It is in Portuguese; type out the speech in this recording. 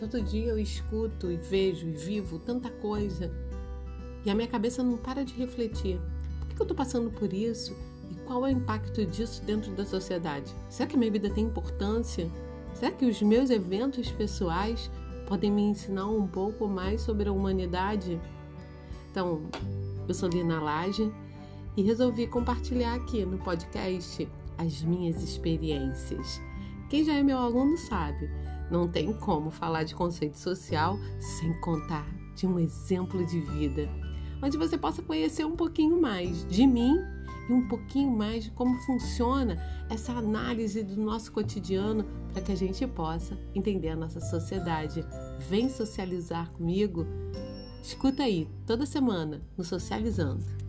Todo dia eu escuto e vejo e vivo tanta coisa e a minha cabeça não para de refletir. Por que eu estou passando por isso? E qual é o impacto disso dentro da sociedade? Será que a minha vida tem importância? Será que os meus eventos pessoais podem me ensinar um pouco mais sobre a humanidade? Então, eu sou Lina Lage e resolvi compartilhar aqui no podcast as minhas experiências. Quem já é meu aluno sabe, não tem como falar de conceito social sem contar de um exemplo de vida, onde você possa conhecer um pouquinho mais de mim e um pouquinho mais de como funciona essa análise do nosso cotidiano para que a gente possa entender a nossa sociedade. Vem socializar comigo? Escuta aí, toda semana, no Socializando.